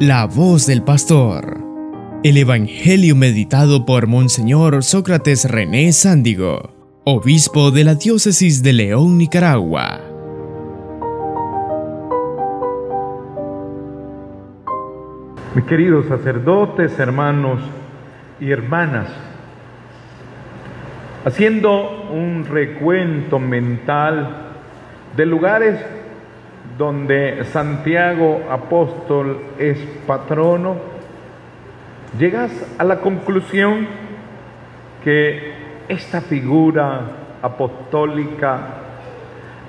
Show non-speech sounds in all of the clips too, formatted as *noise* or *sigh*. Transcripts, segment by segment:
La voz del pastor. El Evangelio meditado por Monseñor Sócrates René Sándigo, obispo de la diócesis de León, Nicaragua. Mis queridos sacerdotes, hermanos y hermanas, haciendo un recuento mental de lugares donde Santiago apóstol es patrono, llegas a la conclusión que esta figura apostólica,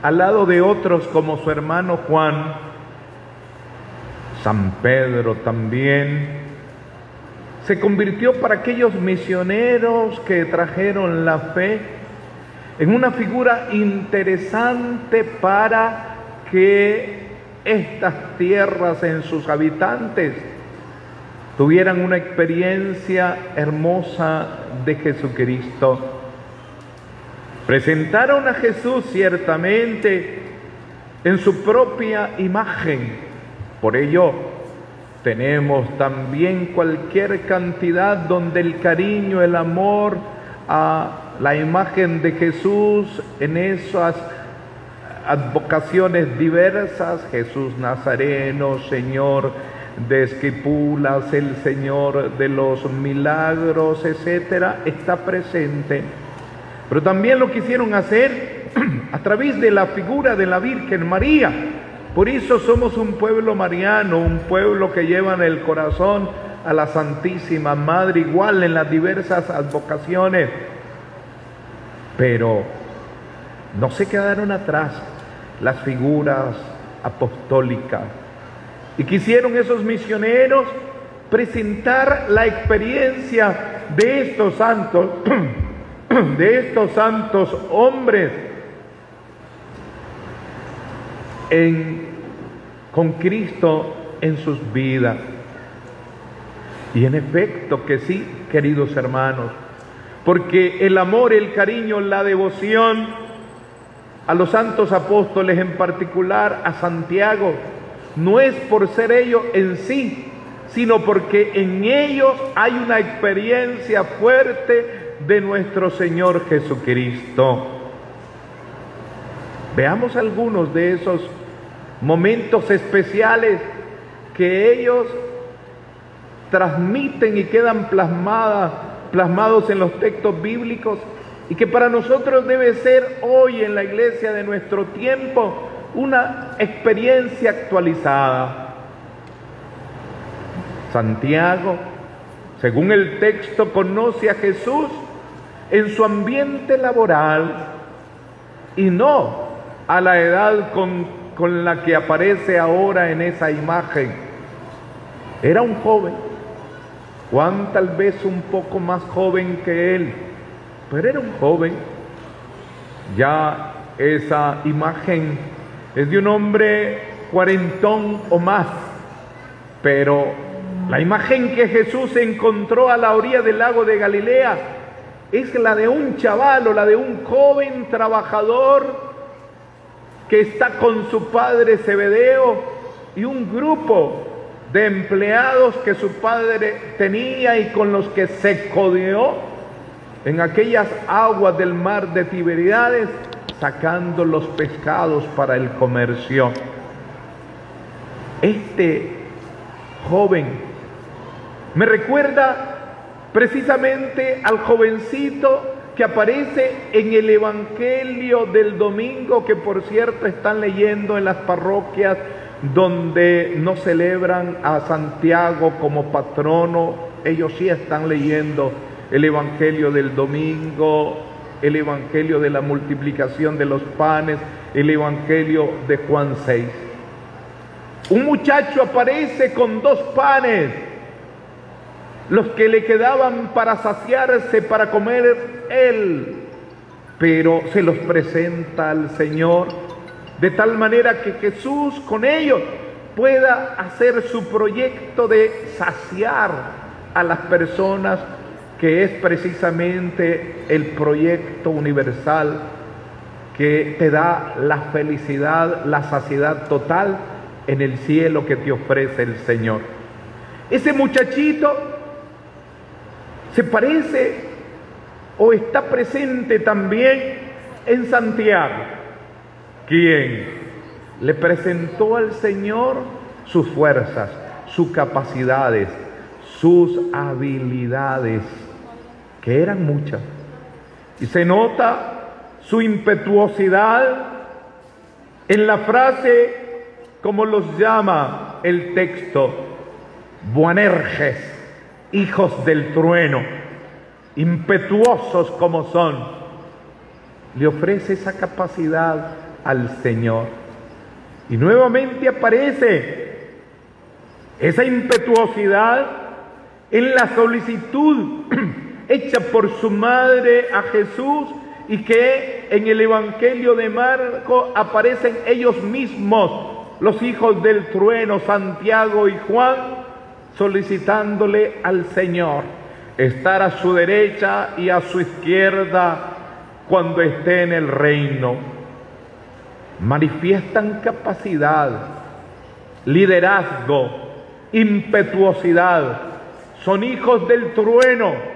al lado de otros como su hermano Juan, San Pedro también, se convirtió para aquellos misioneros que trajeron la fe en una figura interesante para que estas tierras en sus habitantes tuvieran una experiencia hermosa de Jesucristo. Presentaron a Jesús ciertamente en su propia imagen. Por ello, tenemos también cualquier cantidad donde el cariño, el amor a la imagen de Jesús en esas advocaciones diversas, Jesús Nazareno, Señor de Esquipulas, el Señor de los milagros, etcétera, está presente. Pero también lo quisieron hacer *clears throat* a través de la figura de la Virgen María. Por eso somos un pueblo mariano, un pueblo que lleva en el corazón a la Santísima Madre, igual en las diversas advocaciones. Pero no se quedaron atrás las figuras apostólicas. Y quisieron esos misioneros presentar la experiencia de estos santos, *clears throat* de estos santos hombres en, con Cristo en sus vidas. Y en efecto que sí, queridos hermanos, porque el amor, el cariño, la devoción, a los santos apóstoles, en particular a Santiago, no es por ser ellos en sí, sino porque en ellos hay una experiencia fuerte de nuestro Señor Jesucristo. Veamos algunos de esos momentos especiales que ellos transmiten y quedan plasmadas, plasmados en los textos bíblicos y que para nosotros debe ser hoy en la iglesia de nuestro tiempo una experiencia actualizada. Santiago, según el texto, conoce a Jesús en su ambiente laboral y no a la edad con, con la que aparece ahora en esa imagen. Era un joven, Juan tal vez un poco más joven que él pero era un joven. Ya esa imagen es de un hombre cuarentón o más, pero la imagen que Jesús encontró a la orilla del lago de Galilea es la de un chaval o la de un joven trabajador que está con su padre Zebedeo y un grupo de empleados que su padre tenía y con los que se codeó en aquellas aguas del mar de Tiberidades, sacando los pescados para el comercio. Este joven me recuerda precisamente al jovencito que aparece en el Evangelio del domingo, que por cierto están leyendo en las parroquias donde no celebran a Santiago como patrono, ellos sí están leyendo el Evangelio del domingo, el Evangelio de la multiplicación de los panes, el Evangelio de Juan 6. Un muchacho aparece con dos panes, los que le quedaban para saciarse, para comer él, pero se los presenta al Señor de tal manera que Jesús con ellos pueda hacer su proyecto de saciar a las personas que es precisamente el proyecto universal que te da la felicidad, la saciedad total en el cielo que te ofrece el Señor. Ese muchachito se parece o está presente también en Santiago, quien le presentó al Señor sus fuerzas, sus capacidades, sus habilidades, que eran muchas. Y se nota su impetuosidad en la frase, como los llama el texto, Buanerges, hijos del trueno, impetuosos como son, le ofrece esa capacidad al Señor. Y nuevamente aparece esa impetuosidad en la solicitud *clears throat* hecha por su madre a Jesús y que en el Evangelio de Marco aparecen ellos mismos, los hijos del trueno, Santiago y Juan, solicitándole al Señor estar a su derecha y a su izquierda cuando esté en el reino. Manifiestan capacidad, liderazgo, impetuosidad. Son hijos del trueno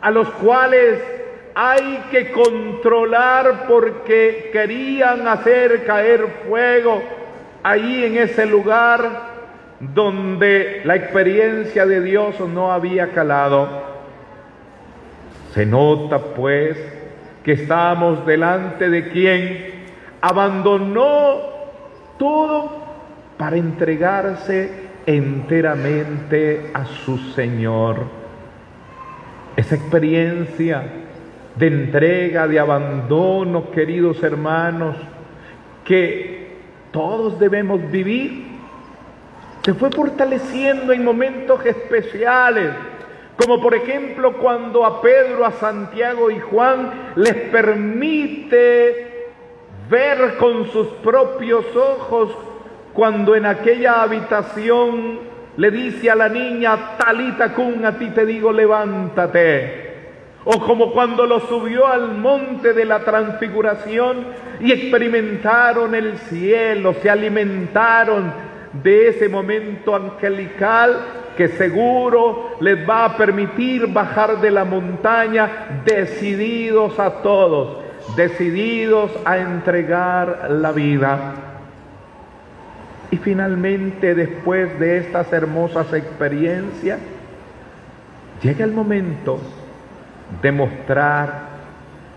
a los cuales hay que controlar porque querían hacer caer fuego ahí en ese lugar donde la experiencia de Dios no había calado. Se nota pues que estamos delante de quien abandonó todo para entregarse enteramente a su Señor. Esa experiencia de entrega, de abandono, queridos hermanos, que todos debemos vivir, se fue fortaleciendo en momentos especiales, como por ejemplo cuando a Pedro, a Santiago y Juan les permite ver con sus propios ojos cuando en aquella habitación le dice a la niña, Talita Kun, a ti te digo, levántate. O como cuando lo subió al monte de la transfiguración y experimentaron el cielo, se alimentaron de ese momento angelical que seguro les va a permitir bajar de la montaña decididos a todos, decididos a entregar la vida. Y finalmente, después de estas hermosas experiencias, llega el momento demostrar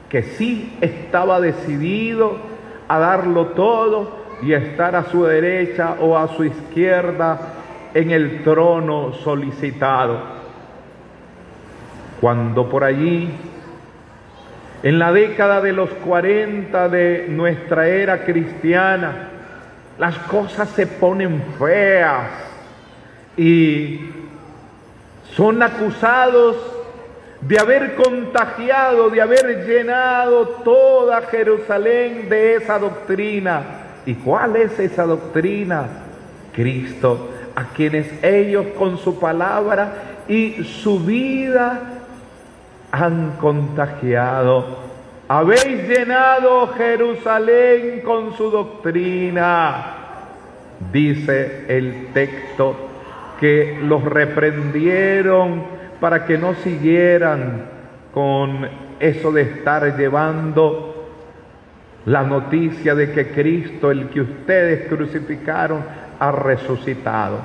que sí estaba decidido a darlo todo y a estar a su derecha o a su izquierda en el trono solicitado. Cuando por allí, en la década de los 40 de nuestra era cristiana, las cosas se ponen feas y son acusados de haber contagiado, de haber llenado toda Jerusalén de esa doctrina. ¿Y cuál es esa doctrina? Cristo, a quienes ellos con su palabra y su vida han contagiado. Habéis llenado Jerusalén con su doctrina. Dice el texto que los reprendieron para que no siguieran con eso de estar llevando la noticia de que Cristo, el que ustedes crucificaron, ha resucitado.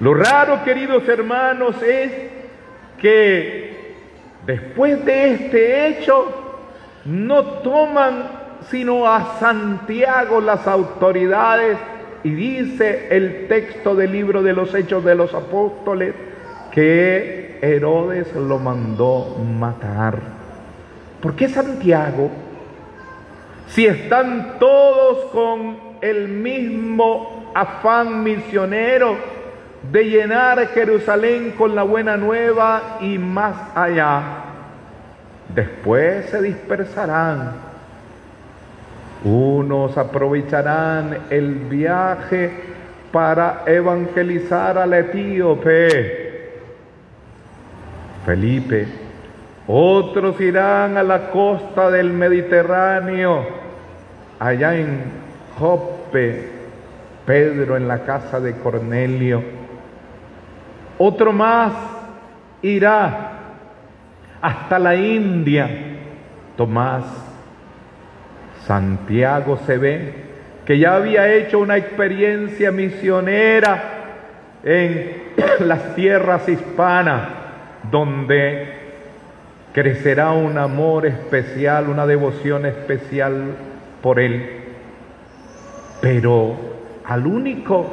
Lo raro, queridos hermanos, es que después de este hecho no toman sino a Santiago las autoridades y dice el texto del libro de los Hechos de los Apóstoles que Herodes lo mandó matar. ¿Por qué Santiago? Si están todos con el mismo afán misionero de llenar Jerusalén con la buena nueva y más allá, después se dispersarán. Unos aprovecharán el viaje para evangelizar al etíope Felipe. Otros irán a la costa del Mediterráneo, allá en Jope, Pedro en la casa de Cornelio. Otro más irá hasta la India. Tomás, Santiago se ve que ya había hecho una experiencia misionera en *coughs* las tierras hispanas, donde crecerá un amor especial, una devoción especial por Él. Pero al único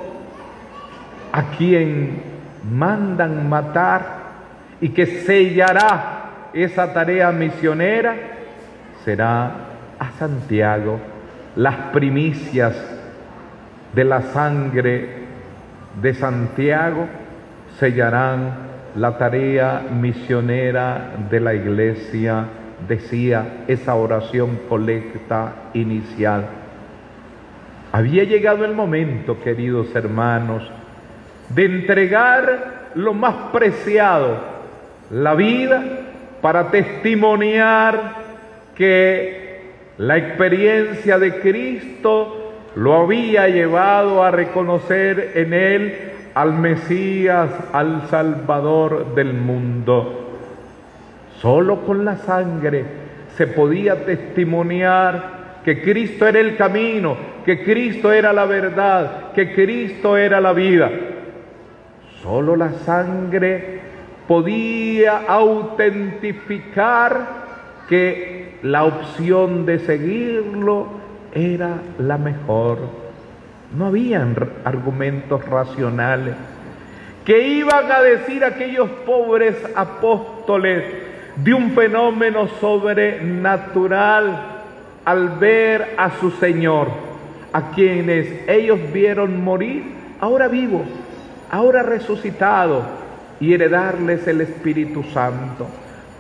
a quien mandan matar y que sellará esa tarea misionera será a Santiago las primicias de la sangre de Santiago sellarán la tarea misionera de la iglesia, decía esa oración colecta inicial. Había llegado el momento, queridos hermanos, de entregar lo más preciado, la vida, para testimoniar que la experiencia de Cristo lo había llevado a reconocer en él al Mesías, al Salvador del mundo. Solo con la sangre se podía testimoniar que Cristo era el camino, que Cristo era la verdad, que Cristo era la vida. Solo la sangre podía autentificar que la opción de seguirlo era la mejor. No habían argumentos racionales. ¿Qué iban a decir aquellos pobres apóstoles de un fenómeno sobrenatural al ver a su Señor, a quienes ellos vieron morir, ahora vivo, ahora resucitado, y heredarles el Espíritu Santo?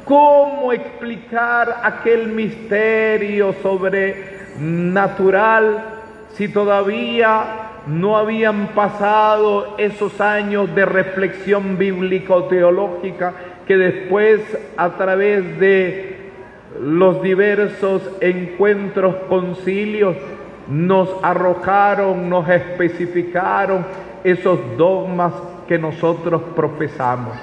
¿Cómo explicar aquel misterio sobrenatural? si todavía no habían pasado esos años de reflexión bíblico-teológica que después a través de los diversos encuentros, concilios, nos arrojaron, nos especificaron esos dogmas que nosotros profesamos.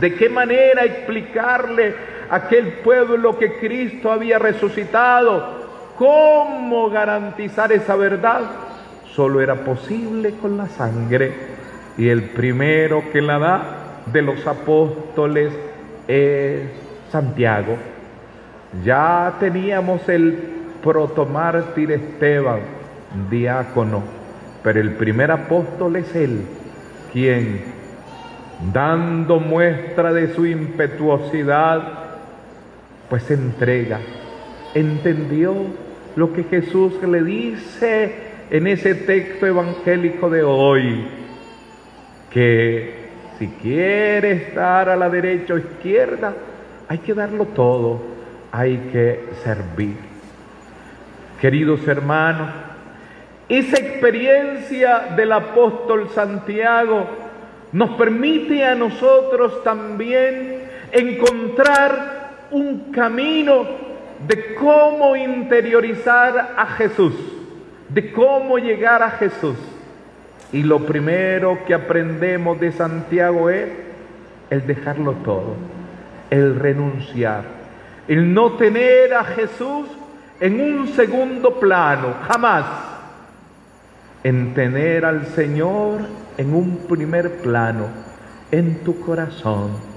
¿De qué manera explicarle a aquel pueblo que Cristo había resucitado? ¿Cómo garantizar esa verdad? Solo era posible con la sangre. Y el primero que la da de los apóstoles es Santiago. Ya teníamos el protomártir Esteban, diácono, pero el primer apóstol es él, quien, dando muestra de su impetuosidad, pues entrega, entendió lo que Jesús le dice en ese texto evangélico de hoy, que si quiere estar a la derecha o izquierda, hay que darlo todo, hay que servir. Queridos hermanos, esa experiencia del apóstol Santiago nos permite a nosotros también encontrar un camino de cómo interiorizar a Jesús, de cómo llegar a Jesús. Y lo primero que aprendemos de Santiago es el dejarlo todo, el renunciar, el no tener a Jesús en un segundo plano, jamás, en tener al Señor en un primer plano, en tu corazón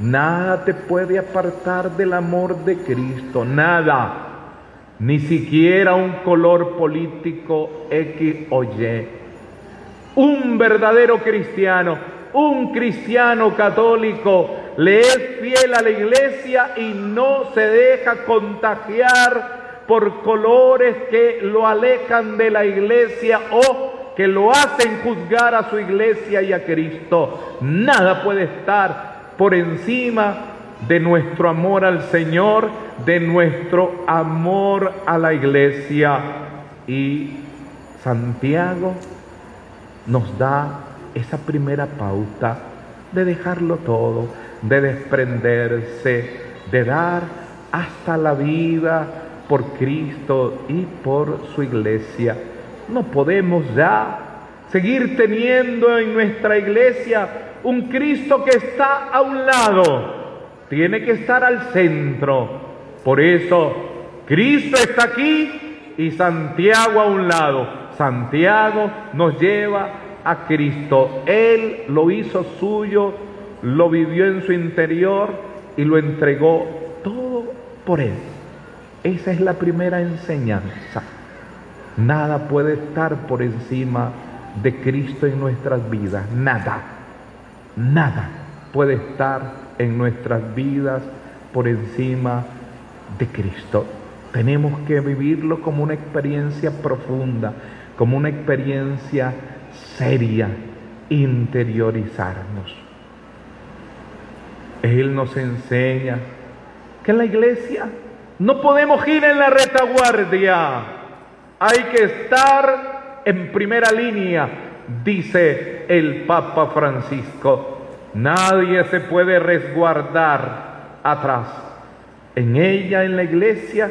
Nada te puede apartar del amor de Cristo, nada, ni siquiera un color político X o Y. Un verdadero cristiano, un cristiano católico, le es fiel a la iglesia y no se deja contagiar por colores que lo alejan de la iglesia o que lo hacen juzgar a su iglesia y a Cristo. Nada puede estar por encima de nuestro amor al Señor, de nuestro amor a la iglesia. Y Santiago nos da esa primera pauta de dejarlo todo, de desprenderse, de dar hasta la vida por Cristo y por su iglesia. No podemos ya seguir teniendo en nuestra iglesia un Cristo que está a un lado, tiene que estar al centro. Por eso, Cristo está aquí y Santiago a un lado. Santiago nos lleva a Cristo. Él lo hizo suyo, lo vivió en su interior y lo entregó todo por Él. Esa es la primera enseñanza. Nada puede estar por encima de Cristo en nuestras vidas. Nada. Nada puede estar en nuestras vidas por encima de Cristo. Tenemos que vivirlo como una experiencia profunda, como una experiencia seria, interiorizarnos. Él nos enseña que la iglesia no podemos ir en la retaguardia, hay que estar en primera línea, dice el Papa Francisco. Nadie se puede resguardar atrás. En ella, en la iglesia,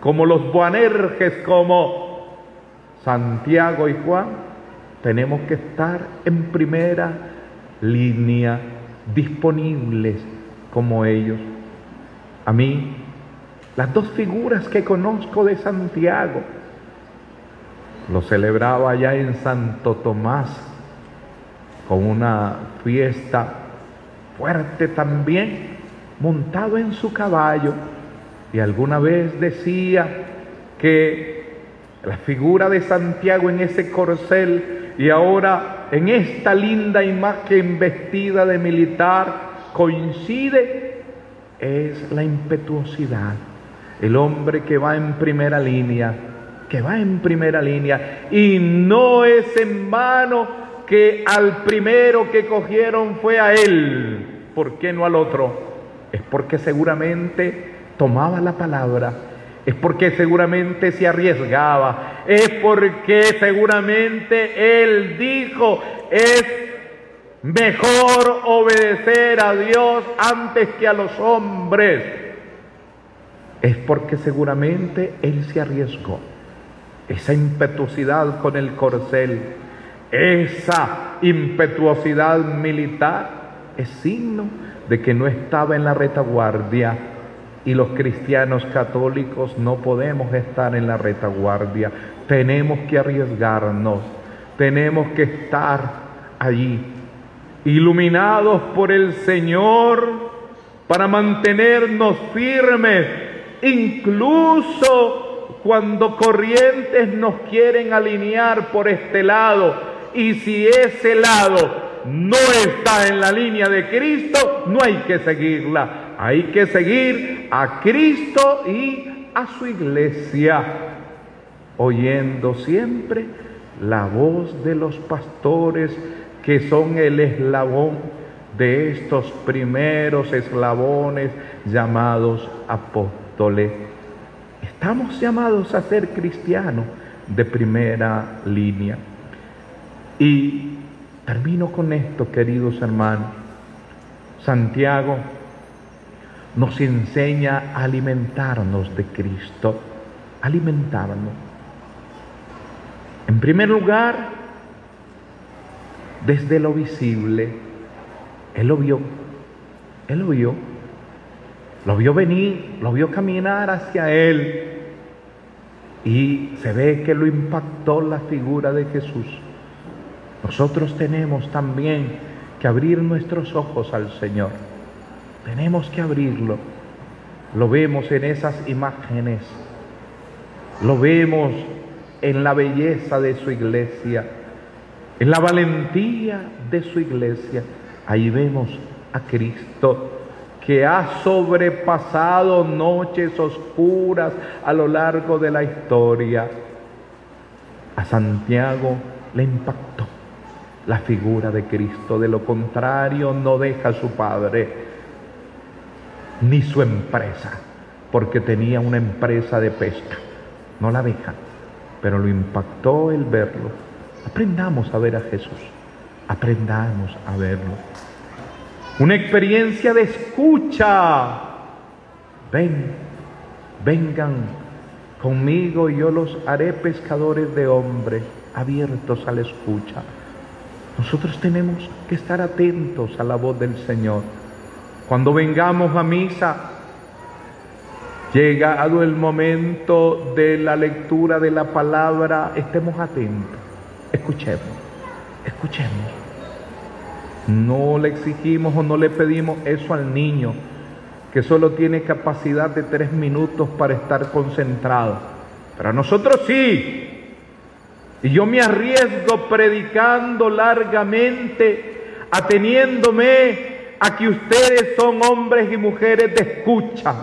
como los Boanerges, como Santiago y Juan, tenemos que estar en primera línea, disponibles como ellos. A mí, las dos figuras que conozco de Santiago, lo celebraba allá en Santo Tomás, con una fiesta fuerte también, montado en su caballo, y alguna vez decía que la figura de Santiago en ese corcel y ahora en esta linda imagen vestida de militar coincide es la impetuosidad, el hombre que va en primera línea, que va en primera línea y no es en vano que al primero que cogieron fue a él, ¿por qué no al otro? Es porque seguramente tomaba la palabra, es porque seguramente se arriesgaba, es porque seguramente él dijo, es mejor obedecer a Dios antes que a los hombres. Es porque seguramente él se arriesgó. Esa impetuosidad con el corcel, esa impetuosidad militar es signo de que no estaba en la retaguardia y los cristianos católicos no podemos estar en la retaguardia. Tenemos que arriesgarnos, tenemos que estar allí, iluminados por el Señor para mantenernos firmes, incluso cuando corrientes nos quieren alinear por este lado. Y si ese lado no está en la línea de Cristo, no hay que seguirla. Hay que seguir a Cristo y a su iglesia, oyendo siempre la voz de los pastores que son el eslabón de estos primeros eslabones llamados apóstoles. Estamos llamados a ser cristianos de primera línea. Y termino con esto, queridos hermanos. Santiago nos enseña a alimentarnos de Cristo, alimentarnos. En primer lugar, desde lo visible, Él lo vio, Él lo vio, lo vio venir, lo vio caminar hacia Él y se ve que lo impactó la figura de Jesús. Nosotros tenemos también que abrir nuestros ojos al Señor tenemos que abrirlo. Lo vemos en esas imágenes. Lo vemos en la belleza de su iglesia, en la valentía de su iglesia. Ahí vemos a Cristo que ha sobrepasado noches oscuras a lo largo de la historia. A Santiago le impactó la figura de Cristo, de lo contrario no deja a su Padre ni su empresa, porque tenía una empresa de pesca. No la dejan, pero lo impactó el verlo. Aprendamos a ver a Jesús, aprendamos a verlo. Una experiencia de escucha. Ven, vengan conmigo y yo los haré pescadores de hombres abiertos a la escucha. Nosotros tenemos que estar atentos a la voz del Señor. Cuando vengamos a misa, llegado el momento de la lectura de la palabra, estemos atentos, escuchemos, escuchemos. No le exigimos o no le pedimos eso al niño, que solo tiene capacidad de tres minutos para estar concentrado. Pero a nosotros sí, y yo me arriesgo predicando largamente, ateniéndome a que ustedes son hombres y mujeres de escucha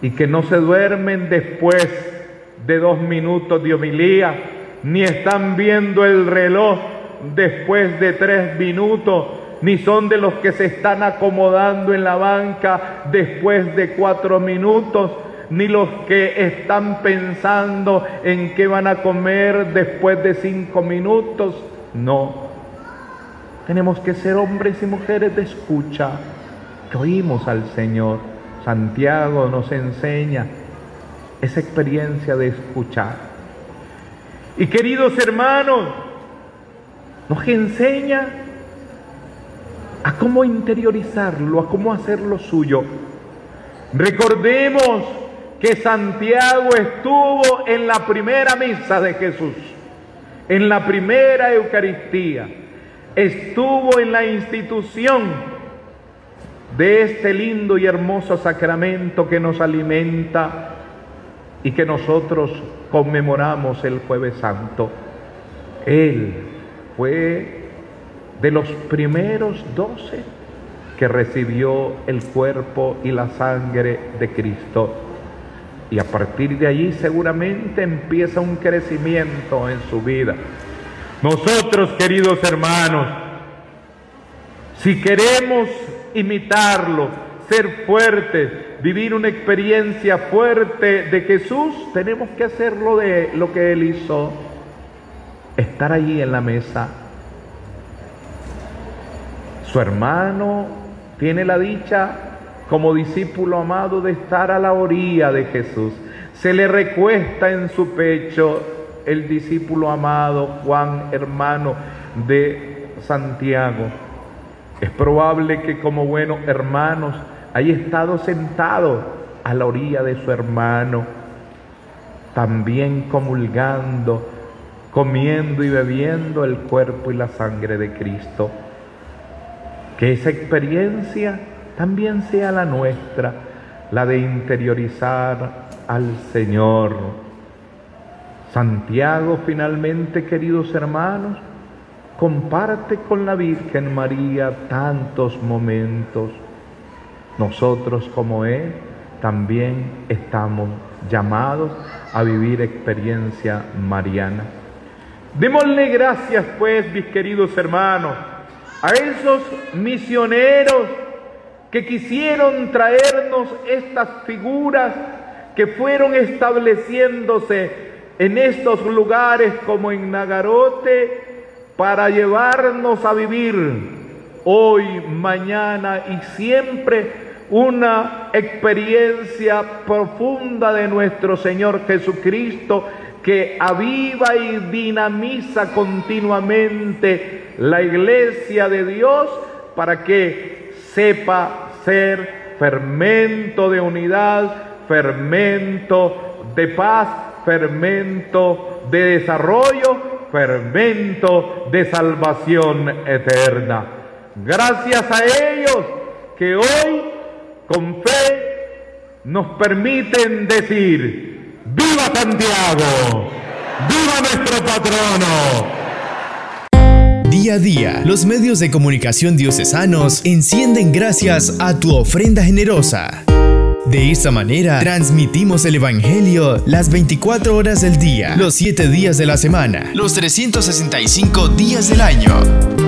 y que no se duermen después de dos minutos de homilía, ni están viendo el reloj después de tres minutos, ni son de los que se están acomodando en la banca después de cuatro minutos, ni los que están pensando en qué van a comer después de cinco minutos. No. Tenemos que ser hombres y mujeres de escucha, que oímos al Señor. Santiago nos enseña esa experiencia de escuchar. Y queridos hermanos, nos enseña a cómo interiorizarlo, a cómo hacerlo suyo. Recordemos que Santiago estuvo en la primera misa de Jesús, en la primera Eucaristía, estuvo en la institución de este lindo y hermoso sacramento que nos alimenta y que nosotros conmemoramos el jueves santo. Él fue de los primeros doce que recibió el cuerpo y la sangre de Cristo. Y a partir de allí seguramente empieza un crecimiento en su vida. Nosotros, queridos hermanos, si queremos imitarlo, ser fuertes, vivir una experiencia fuerte de Jesús, tenemos que hacerlo de lo que Él hizo, estar allí en la mesa. Su hermano tiene la dicha como discípulo amado de estar a la orilla de Jesús. Se le recuesta en su pecho el discípulo amado Juan, hermano de Santiago. Es probable que como buenos hermanos haya estado sentado a la orilla de su hermano, también comulgando, comiendo y bebiendo el cuerpo y la sangre de Cristo. Que esa experiencia también sea la nuestra, la de interiorizar al Señor. Santiago finalmente, queridos hermanos, comparte con la Virgen María tantos momentos. Nosotros como Él también estamos llamados a vivir experiencia mariana. Démosle gracias pues, mis queridos hermanos, a esos misioneros que quisieron traernos estas figuras que fueron estableciéndose en estos lugares como en Nagarote para llevarnos a vivir hoy, mañana y siempre una experiencia profunda de nuestro Señor Jesucristo que aviva y dinamiza continuamente la iglesia de Dios para que sepa ser fermento de unidad, fermento de paz, fermento de desarrollo, fermento de salvación eterna. Gracias a ellos que hoy con fe nos permiten decir, viva Santiago, viva nuestro patrono, Día a día, los medios de comunicación diocesanos encienden gracias a tu ofrenda generosa. De esta manera, transmitimos el Evangelio las 24 horas del día, los 7 días de la semana, los 365 días del año.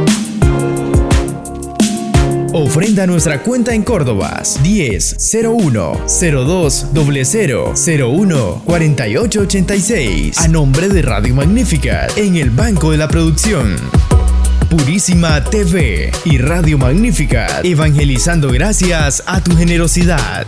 Ofrenda nuestra cuenta en Córdoba 10 01 02 00 01 48 86 a nombre de Radio Magnífica en el Banco de la Producción. Purísima TV y Radio Magnífica, evangelizando gracias a tu generosidad.